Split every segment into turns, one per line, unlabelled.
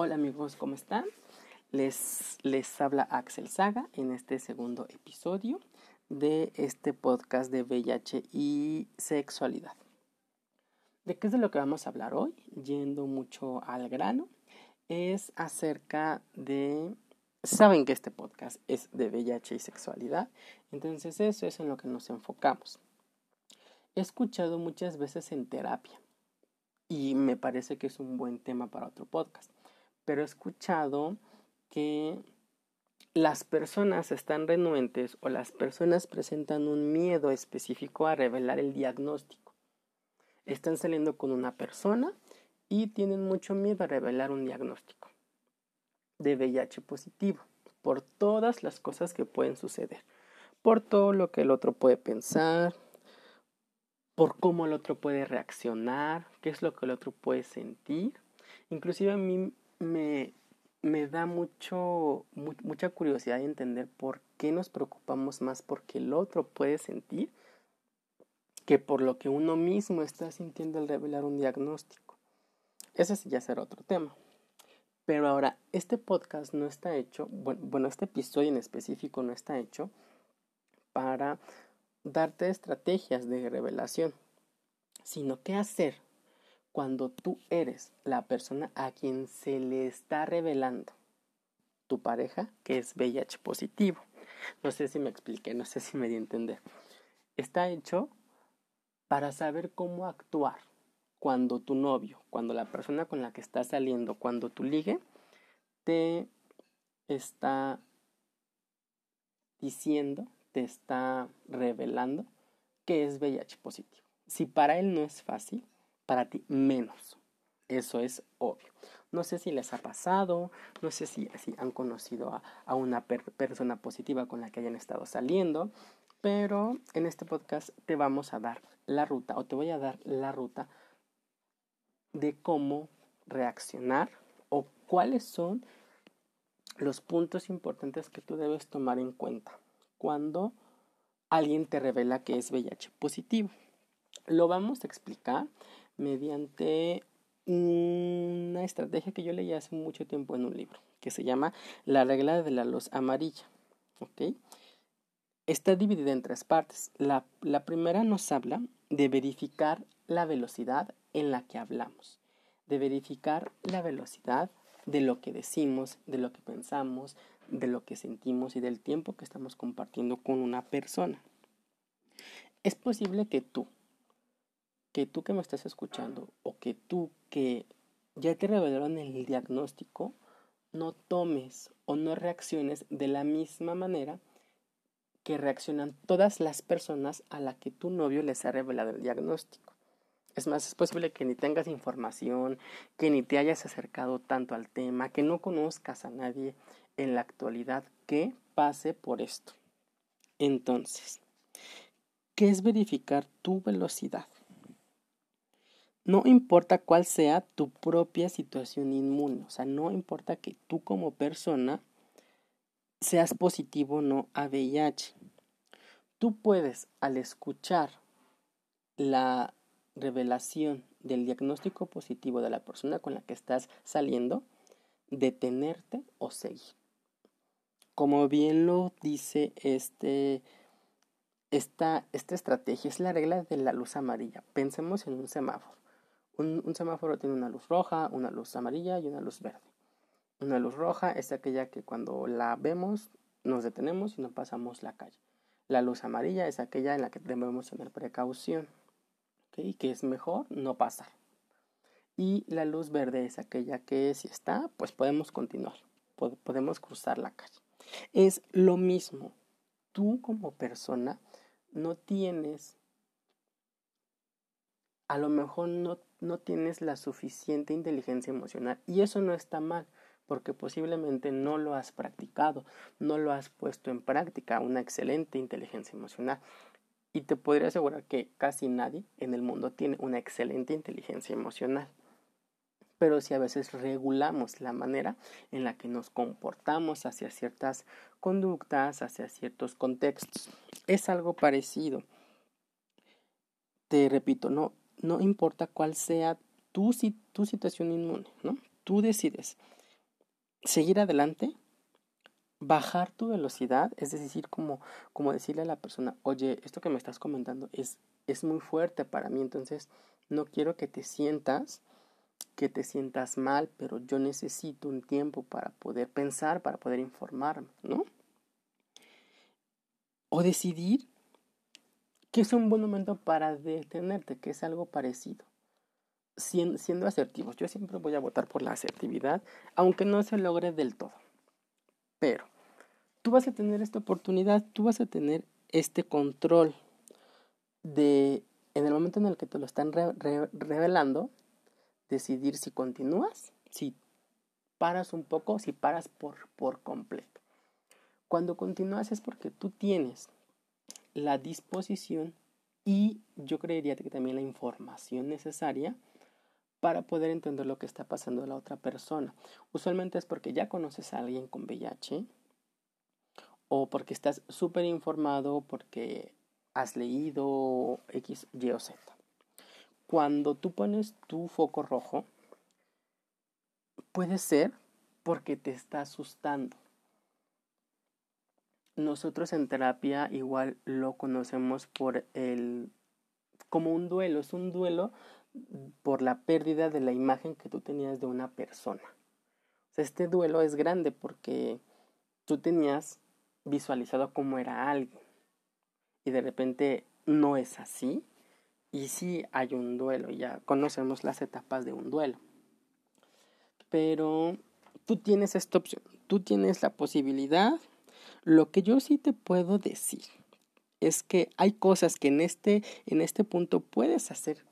Hola amigos, ¿cómo están? Les, les habla Axel Saga en este segundo episodio de este podcast de VIH y sexualidad. ¿De qué es de lo que vamos a hablar hoy? Yendo mucho al grano, es acerca de... Saben que este podcast es de VIH y sexualidad, entonces eso es en lo que nos enfocamos. He escuchado muchas veces en terapia y me parece que es un buen tema para otro podcast pero he escuchado que las personas están renuentes o las personas presentan un miedo específico a revelar el diagnóstico. Están saliendo con una persona y tienen mucho miedo a revelar un diagnóstico de VIH positivo por todas las cosas que pueden suceder, por todo lo que el otro puede pensar, por cómo el otro puede reaccionar, qué es lo que el otro puede sentir. Inclusive a mí me, me da mucho, mucha curiosidad de entender por qué nos preocupamos más porque el otro puede sentir que por lo que uno mismo está sintiendo al revelar un diagnóstico. Ese sí ya será otro tema. Pero ahora, este podcast no está hecho, bueno, bueno, este episodio en específico no está hecho para darte estrategias de revelación, sino qué hacer cuando tú eres la persona a quien se le está revelando tu pareja que es VIH positivo. No sé si me expliqué, no sé si me di a entender. Está hecho para saber cómo actuar cuando tu novio, cuando la persona con la que estás saliendo, cuando tu ligue, te está diciendo, te está revelando que es VIH positivo. Si para él no es fácil, para ti menos. Eso es obvio. No sé si les ha pasado, no sé si, han conocido a, a una persona positiva con la que hayan estado saliendo, pero en este podcast te vamos a dar la ruta o te voy a dar la ruta de cómo reaccionar o cuáles son los puntos importantes que tú debes tomar en cuenta cuando alguien te revela que es VIH positivo. Lo vamos a explicar mediante una estrategia que yo leí hace mucho tiempo en un libro, que se llama La regla de la luz amarilla. Está dividida en tres partes. La, primera nos habla de verificar la velocidad en la que hablamos, de verificar la velocidad de lo que decimos, de lo que pensamos, de lo que sentimos y del tiempo que estamos compartiendo con una persona. Es posible que tú, que tú que me estás escuchando o que tú que ya te revelaron el diagnóstico, no tomes o no reacciones de la misma manera que reaccionan todas las personas a la que tu novio les ha revelado el diagnóstico. Es más, es posible que ni tengas información, que ni te hayas acercado tanto al tema, que no conozcas a nadie en la actualidad que pase por esto. Entonces, ¿qué es verificar tu velocidad? No importa cuál sea tu propia situación inmune, o sea, no importa que tú como persona seas positivo o no a VIH. Tú puedes, al escuchar la revelación del diagnóstico positivo de la persona con la que estás saliendo, detenerte o seguir. Como bien lo dice este, esta, esta estrategia, es la regla de la luz amarilla. Pensemos en un semáforo. Un, semáforo tiene una luz roja, una luz amarilla y una luz verde. Una luz roja es aquella que cuando la vemos nos detenemos y no pasamos la calle. La luz amarilla es aquella en la que debemos tener precaución, ¿okay? que es mejor no pasar. Y la luz verde es aquella que si está, pues podemos continuar, podemos cruzar la calle. Es lo mismo. Tú como persona no tienes a lo mejor no, no tienes la suficiente inteligencia emocional y eso no está mal porque posiblemente no lo has practicado, no lo has puesto en práctica, una excelente inteligencia emocional. Y te podría asegurar que casi nadie en el mundo tiene una excelente inteligencia emocional. Pero si a veces regulamos la manera en la que nos comportamos hacia ciertas conductas, hacia ciertos contextos, es algo parecido. Te repito, no, no importa cuál sea tu, tu situación inmune, ¿no? Tú decides seguir adelante, bajar tu velocidad, es decir, como, como decirle a la persona, oye, esto que me estás comentando es, es muy fuerte para mí, entonces no quiero que te sientas que te sientas mal, pero yo necesito un tiempo para poder pensar, para poder informarme, ¿no? O decidir que es un buen momento para detenerte, que es algo parecido. Siendo, asertivos, yo siempre voy a votar por la asertividad, aunque no se logre del todo. Pero tú vas a tener esta oportunidad, tú vas a tener este control de, en el momento en el que te lo están revelando, decidir si continúas, si paras un poco, si paras por, por completo. Cuando continúas es porque tú tienes la disposición y yo creería que también la información necesaria para poder entender lo que está pasando la otra persona. Usualmente es porque ya conoces a alguien con VIH o porque estás súper informado, porque has leído X, Y o Z. Cuando tú pones tu foco rojo, puede ser porque te está asustando. Nosotros en terapia igual lo conocemos por el como un duelo, es un duelo por la pérdida de la imagen que tú tenías de una persona. este duelo es grande porque tú tenías visualizado cómo era alguien y de repente no es así y sí hay un duelo, ya conocemos las etapas de un duelo. Pero tú tienes esta opción, tú tienes la posibilidad lo que yo sí te puedo decir es que hay cosas que en este, en este punto puedes hacer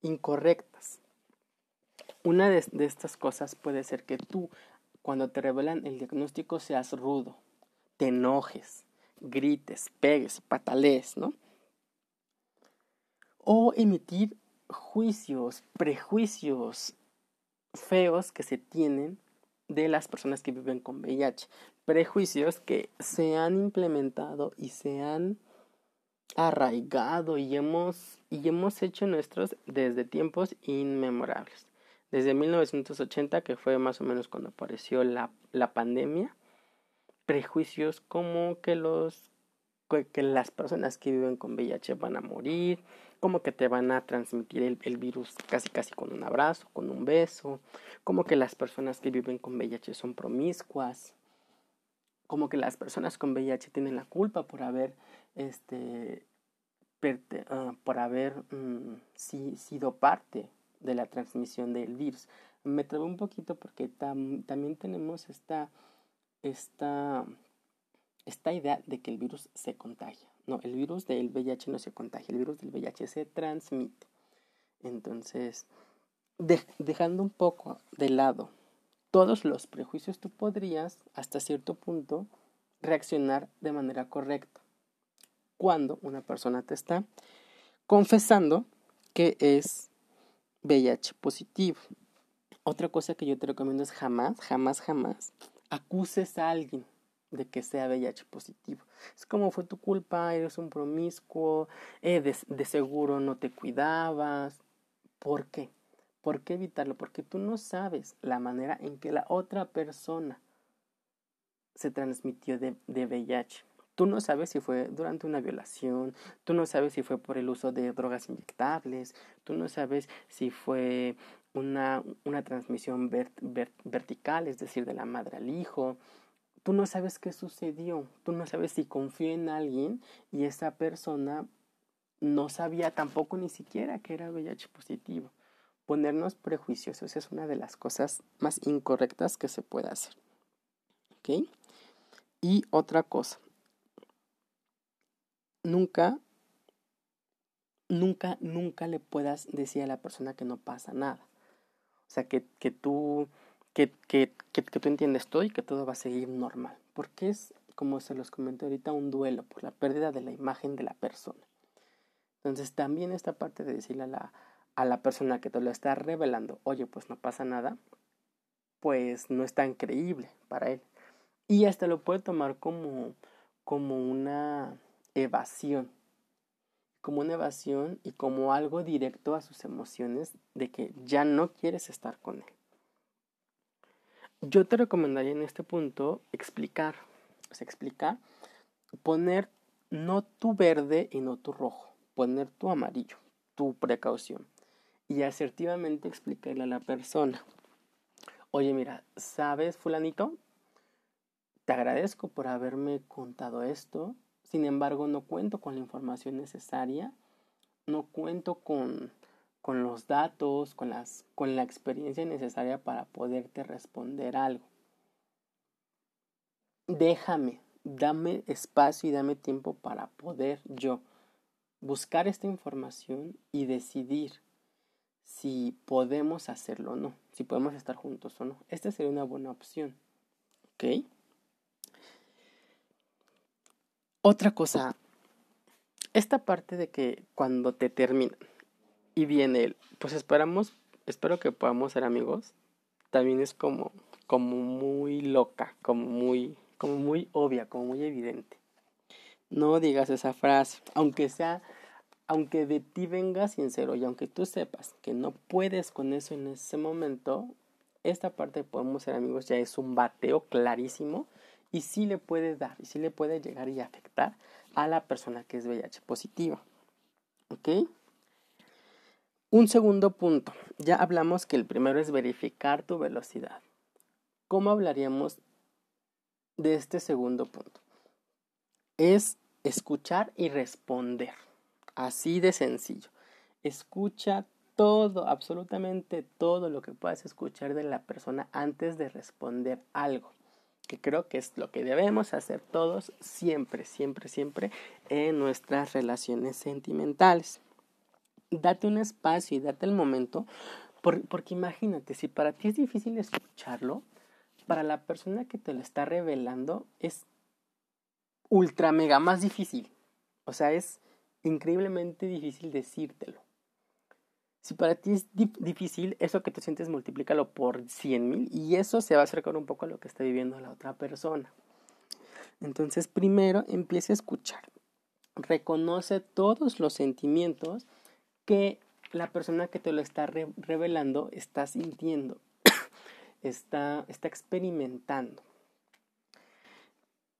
incorrectas. Una de, de, estas cosas puede ser que tú, cuando te revelan el diagnóstico, seas rudo, te enojes, grites, pegues, patalees, ¿no? O emitir juicios, prejuicios feos que se tienen de las personas que viven con VIH prejuicios que se han implementado y se han arraigado y hemos, y hemos hecho nuestros desde tiempos inmemorables. Desde 1980, que fue más o menos cuando apareció la, la pandemia, prejuicios como que los que las personas que viven con VIH van a morir, como que te van a transmitir el, el, virus casi casi con un abrazo, con un beso, como que las personas que viven con VIH son promiscuas, como que las personas con VIH tienen la culpa por haber este ah, por haber mm, sido parte de la transmisión del virus. Me trabé un poquito porque también tenemos esta, esta, esta idea de que el virus se contagia. No, el virus del VIH no se contagia, el virus del VIH se transmite. Entonces, dejando un poco de lado todos los prejuicios, tú podrías, hasta cierto punto, reaccionar de manera correcta. Cuando una persona te está confesando que es VIH positivo. Otra cosa que yo te recomiendo es jamás, jamás, jamás acuses a alguien de que sea VIH positivo. Es como fue tu culpa, eres un promiscuo, eh, de seguro no te cuidabas. ¿Por qué? ¿Por qué evitarlo? Porque tú no sabes la manera en que la otra persona se transmitió de, de VIH. Tú no sabes si fue durante una violación, tú no sabes si fue por el uso de drogas inyectables, tú no sabes si fue una, una transmisión vertical, es decir, de la madre al hijo. Tú no sabes qué sucedió, tú no sabes si confió en alguien y esa persona no sabía tampoco ni siquiera que era VIH positivo ponernos prejuicios. Esa es una de las cosas más incorrectas que se puede hacer. ¿Ok? Y otra cosa. Nunca, nunca, nunca le puedas decir a la persona que no pasa nada. O sea, que, que tú, que, que, que tú entiendes todo y que todo va a seguir normal. Porque es, como se los comenté ahorita, un duelo por la pérdida de la imagen de la persona. Entonces, también esta parte de decirle a la, a la persona que te lo está revelando, oye, pues no pasa nada, pues no es tan creíble para él. Y hasta lo puede tomar como, como una evasión, como una evasión y como algo directo a sus emociones de que ya no quieres estar con él. yo te recomendaría en este punto explicar, o sea, explicar, poner no tu verde y no tu rojo, poner tu amarillo, tu precaución y asertivamente explicarle a la persona. Oye, mira, ¿sabes, fulanito? Te agradezco por haberme contado esto. Sin embargo, no cuento con la información necesaria. No cuento con, con los datos, con, las, con la experiencia necesaria para poderte responder algo. Déjame, dame espacio y dame tiempo para poder yo buscar esta información y decidir si podemos hacerlo o no, si podemos estar juntos o no. Esta sería una buena opción. ¿Ok? Otra cosa, esta parte de que cuando te terminan y viene el, pues esperamos, espero que podamos ser amigos, también es como, como muy loca, como muy, como muy obvia, como muy evidente. No digas esa frase, aunque sea, aunque de ti venga sincero y aunque tú sepas que no puedes con eso en ese momento, esta parte de podemos ser amigos ya es un bateo clarísimo y sí le puede dar y sí le puede llegar y afectar a la persona que es VIH positiva. ¿Ok? Un segundo punto. Ya hablamos que el primero es verificar tu velocidad. ¿Cómo hablaríamos de este segundo punto? Es escuchar y responder. Así de sencillo. Escucha todo, absolutamente todo lo que puedas escuchar de la persona antes de responder algo que creo que es lo que debemos hacer todos siempre, siempre, siempre en nuestras relaciones sentimentales. Date un espacio y date el momento, porque imagínate, si para ti es difícil escucharlo, para la persona que te lo está revelando es ultra mega más difícil. O sea, es increíblemente difícil decírtelo. Si para ti es difícil, eso que te sientes multiplícalo por cien mil y eso se va a acercar un poco a lo que está viviendo la otra persona. Entonces, primero empieza a escuchar. Reconoce todos los sentimientos que la persona que te lo está revelando está sintiendo, está, está experimentando.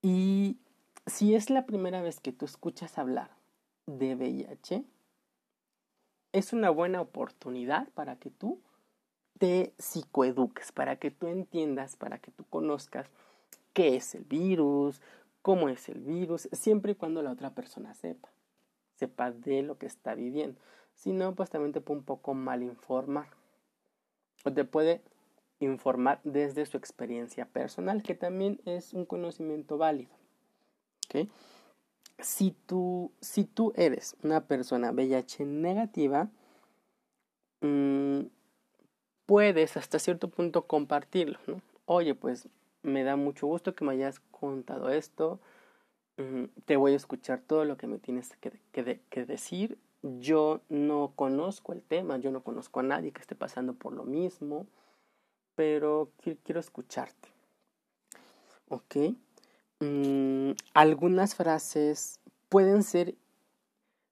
Y si es la primera vez que tú escuchas hablar de VIH, es una buena oportunidad para que tú te psicoeduques, para que tú entiendas, para que tú conozcas qué es el virus, cómo es el virus, siempre y cuando la otra persona sepa, sepa de lo que está viviendo. Si no, pues también te puede un poco mal informar. O te puede informar desde su experiencia personal, que también es un conocimiento válido. Si tú, si tú eres una persona VIH negativa, mm, puedes hasta cierto punto compartirlo, ¿no? Oye, pues me da mucho gusto que me hayas contado esto, mm, te voy a escuchar todo lo que me tienes que, que, que decir. Yo no conozco el tema, yo no conozco a nadie que esté pasando por lo mismo, pero quiero escucharte. ¿Ok? Mm, algunas frases pueden ser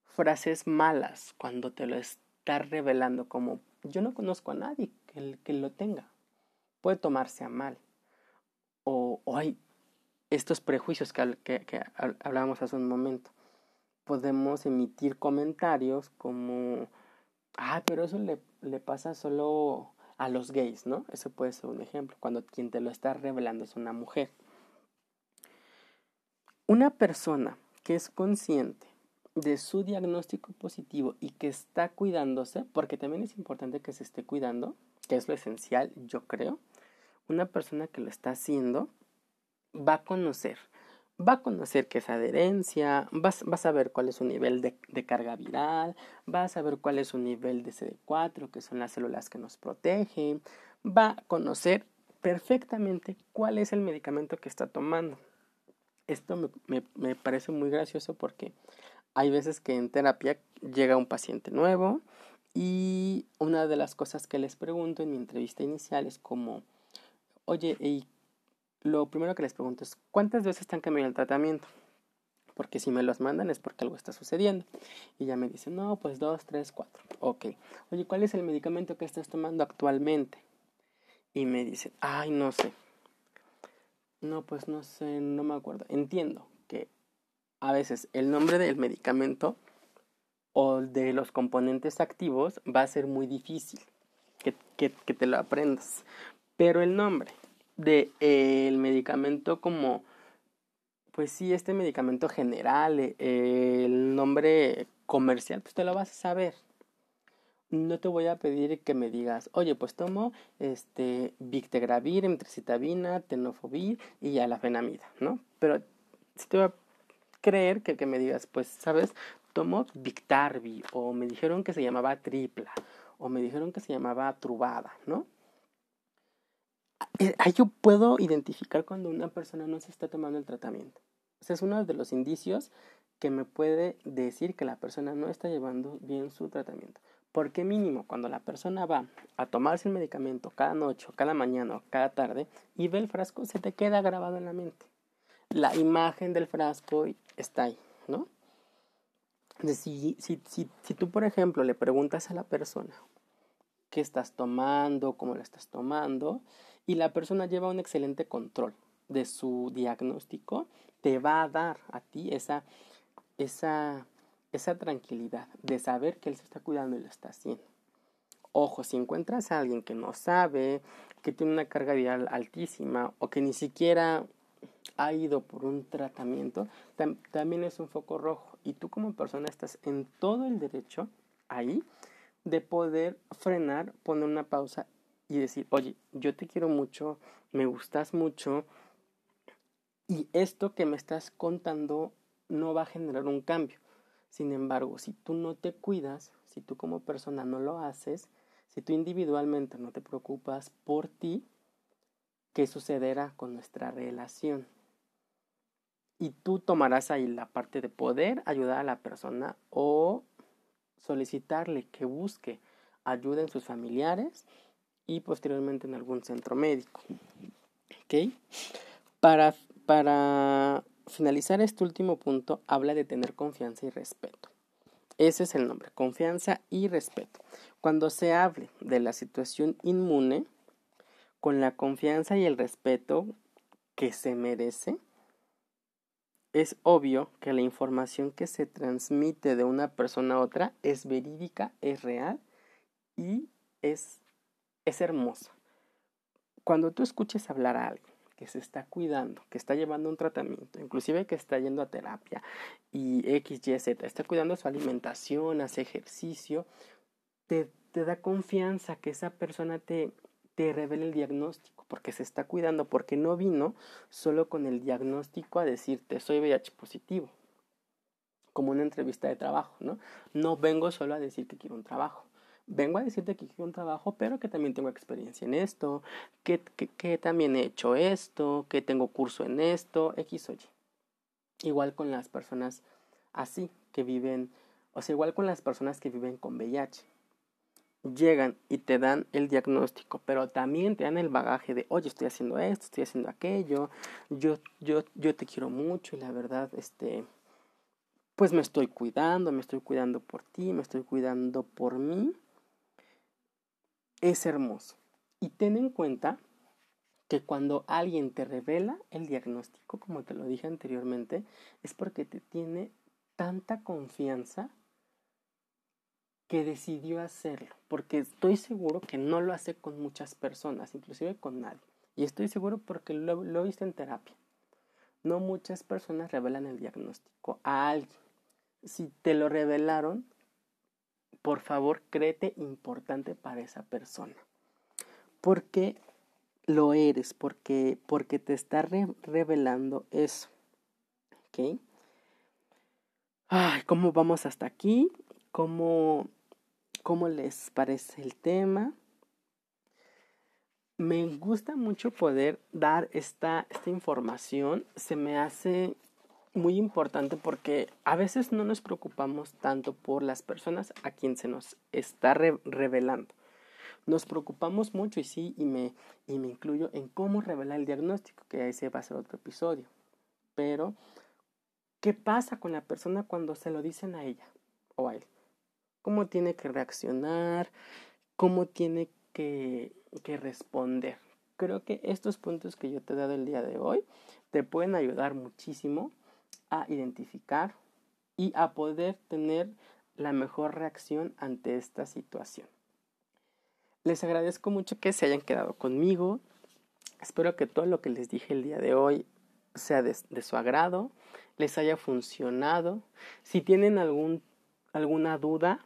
frases malas cuando te lo estás revelando, como yo no conozco a nadie que, lo tenga. Puede tomarse a mal. O, hay estos prejuicios que, que, hablábamos hace un momento. Podemos emitir comentarios como, ah, pero eso le, le pasa solo a los gays, ¿no? Eso puede ser un ejemplo, cuando quien te lo está revelando es una mujer. Una persona que es consciente de su diagnóstico positivo y que está cuidándose, porque también es importante que se esté cuidando, que es lo esencial, yo creo, una persona que lo está haciendo va a conocer, va a conocer qué es adherencia, va, a saber cuál es su nivel de, de, carga viral, va a saber cuál es su nivel de CD4, que son las células que nos protegen, va a conocer perfectamente cuál es el medicamento que está tomando esto me, me, parece muy gracioso porque hay veces que en terapia llega un paciente nuevo y una de las cosas que les pregunto en mi entrevista inicial es como, oye, y lo primero que les pregunto es, ¿cuántas veces están cambiando el tratamiento? Porque si me los mandan es porque algo está sucediendo. Y ya me dicen, no, pues dos, tres, cuatro. Ok. Oye, ¿cuál es el medicamento que estás tomando actualmente? y me dicen, ay, no sé. No, pues no sé, no me acuerdo. Entiendo que a veces el nombre del medicamento o de los componentes activos va a ser muy difícil que, que, que te lo aprendas. Pero el nombre del de, el medicamento como, pues sí, este medicamento general, eh, el nombre comercial, pues te lo vas a saber. No te voy a pedir que me digas, oye, pues tomo este Victegravir, emtricitabina, tenofovir y alafenamida, ¿no? Pero si te voy a creer que, que me digas, pues, ¿sabes? Tomo Victarvi, o me dijeron que se llamaba tripla, o me dijeron que se llamaba trubada, ¿no? Eh, ahí yo puedo identificar cuando una persona no se está tomando el tratamiento. O sea, es uno de los indicios que me puede decir que la persona no está llevando bien su tratamiento. Porque mínimo cuando la persona va a tomarse el medicamento cada noche, cada mañana o cada tarde y ve el frasco, se te queda grabado en la mente. La imagen del frasco está ahí, ¿no? Si, si, si, si tú, por ejemplo, le preguntas a la persona qué estás tomando, cómo lo estás tomando, y la persona lleva un excelente control de su diagnóstico, te va a dar a ti esa, esa, esa tranquilidad de saber que él se está cuidando y lo está haciendo. Ojo, si encuentras a alguien que no sabe, que tiene una carga viral altísima o que ni siquiera ha ido por un tratamiento, también es un foco rojo. Y tú como persona estás en todo el derecho ahí de poder frenar, poner una pausa y decir, oye, yo te quiero mucho, me gustas mucho y esto que me estás contando no va a generar un cambio. Sin embargo, si tú no te cuidas, si tú como persona no lo haces, si tú individualmente no te preocupas por ti, ¿qué sucederá con nuestra relación? Y tú tomarás ahí la parte de poder ayudar a la persona o solicitarle que busque ayuda en sus familiares y posteriormente en algún centro médico. ¿Ok? Para, para finalizar este último punto, habla de tener confianza y respeto. Ese es el nombre, confianza y respeto. Cuando se hable de la situación inmune, con la confianza y el respeto que se merece, es obvio que la información que se transmite de una persona a otra es verídica, es real y es, es hermosa. Cuando tú escuches hablar a alguien que se está cuidando, que está llevando un tratamiento, inclusive que está yendo a terapia y X, Y, Z, está cuidando su alimentación, hace ejercicio, te, da confianza que esa persona te, te revele el diagnóstico, porque se está cuidando, porque no vino solo con el diagnóstico a decirte soy VIH positivo, como una entrevista de trabajo, ¿no? No vengo solo a decir que quiero un trabajo. Vengo a decirte que quiero un trabajo, pero que también tengo experiencia en esto, que, que, que también he hecho esto, que tengo curso en esto, X o Y. Igual con las personas así, que viven, o sea, igual con las personas que viven con VIH llegan y te dan el diagnóstico, pero también te dan el bagaje de, oye, estoy haciendo esto, estoy haciendo aquello, yo, yo, yo te quiero mucho y la verdad, este, pues me estoy cuidando, me estoy cuidando por ti, me estoy cuidando por mí. Es hermoso. Y ten en cuenta que cuando alguien te revela el diagnóstico, como te lo dije anteriormente, es porque te tiene tanta confianza que decidió hacerlo, porque estoy seguro que no lo hace con muchas personas, inclusive con nadie. Y estoy seguro porque lo, lo en terapia. No muchas personas revelan el diagnóstico a alguien. Si te lo revelaron, por favor, créete importante para esa persona. Porque lo eres, porque, porque te está revelando eso. ¿Ok? Ay, ¿cómo vamos hasta aquí? ¿Cómo cómo les parece el tema. Me gusta mucho poder dar esta, esta información. Se me hace muy importante porque a veces no nos preocupamos tanto por las personas a quien se nos está revelando. Nos preocupamos mucho y sí, y me, y me incluyo en cómo revelar el diagnóstico, que ese va a ser otro episodio. Pero, ¿qué pasa con la persona cuando se lo dicen a ella o a él? cómo tiene que reaccionar, cómo tiene que, que responder. Creo que estos puntos que yo te he dado el día de hoy te pueden ayudar muchísimo a identificar y a poder tener la mejor reacción ante esta situación. Les agradezco mucho que se hayan quedado conmigo. Espero que todo lo que les dije el día de hoy sea de, su agrado, les haya funcionado. Si tienen algún, alguna duda,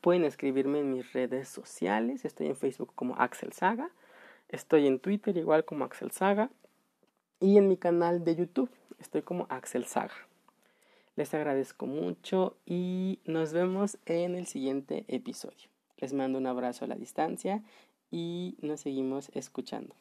pueden escribirme en mis redes sociales. Estoy en Facebook como Axel Saga. Estoy en Twitter igual como Axel Saga. Y en mi canal de YouTube estoy como Axel Saga. Les agradezco mucho y nos vemos en el siguiente episodio. Les mando un abrazo a la distancia y nos seguimos escuchando.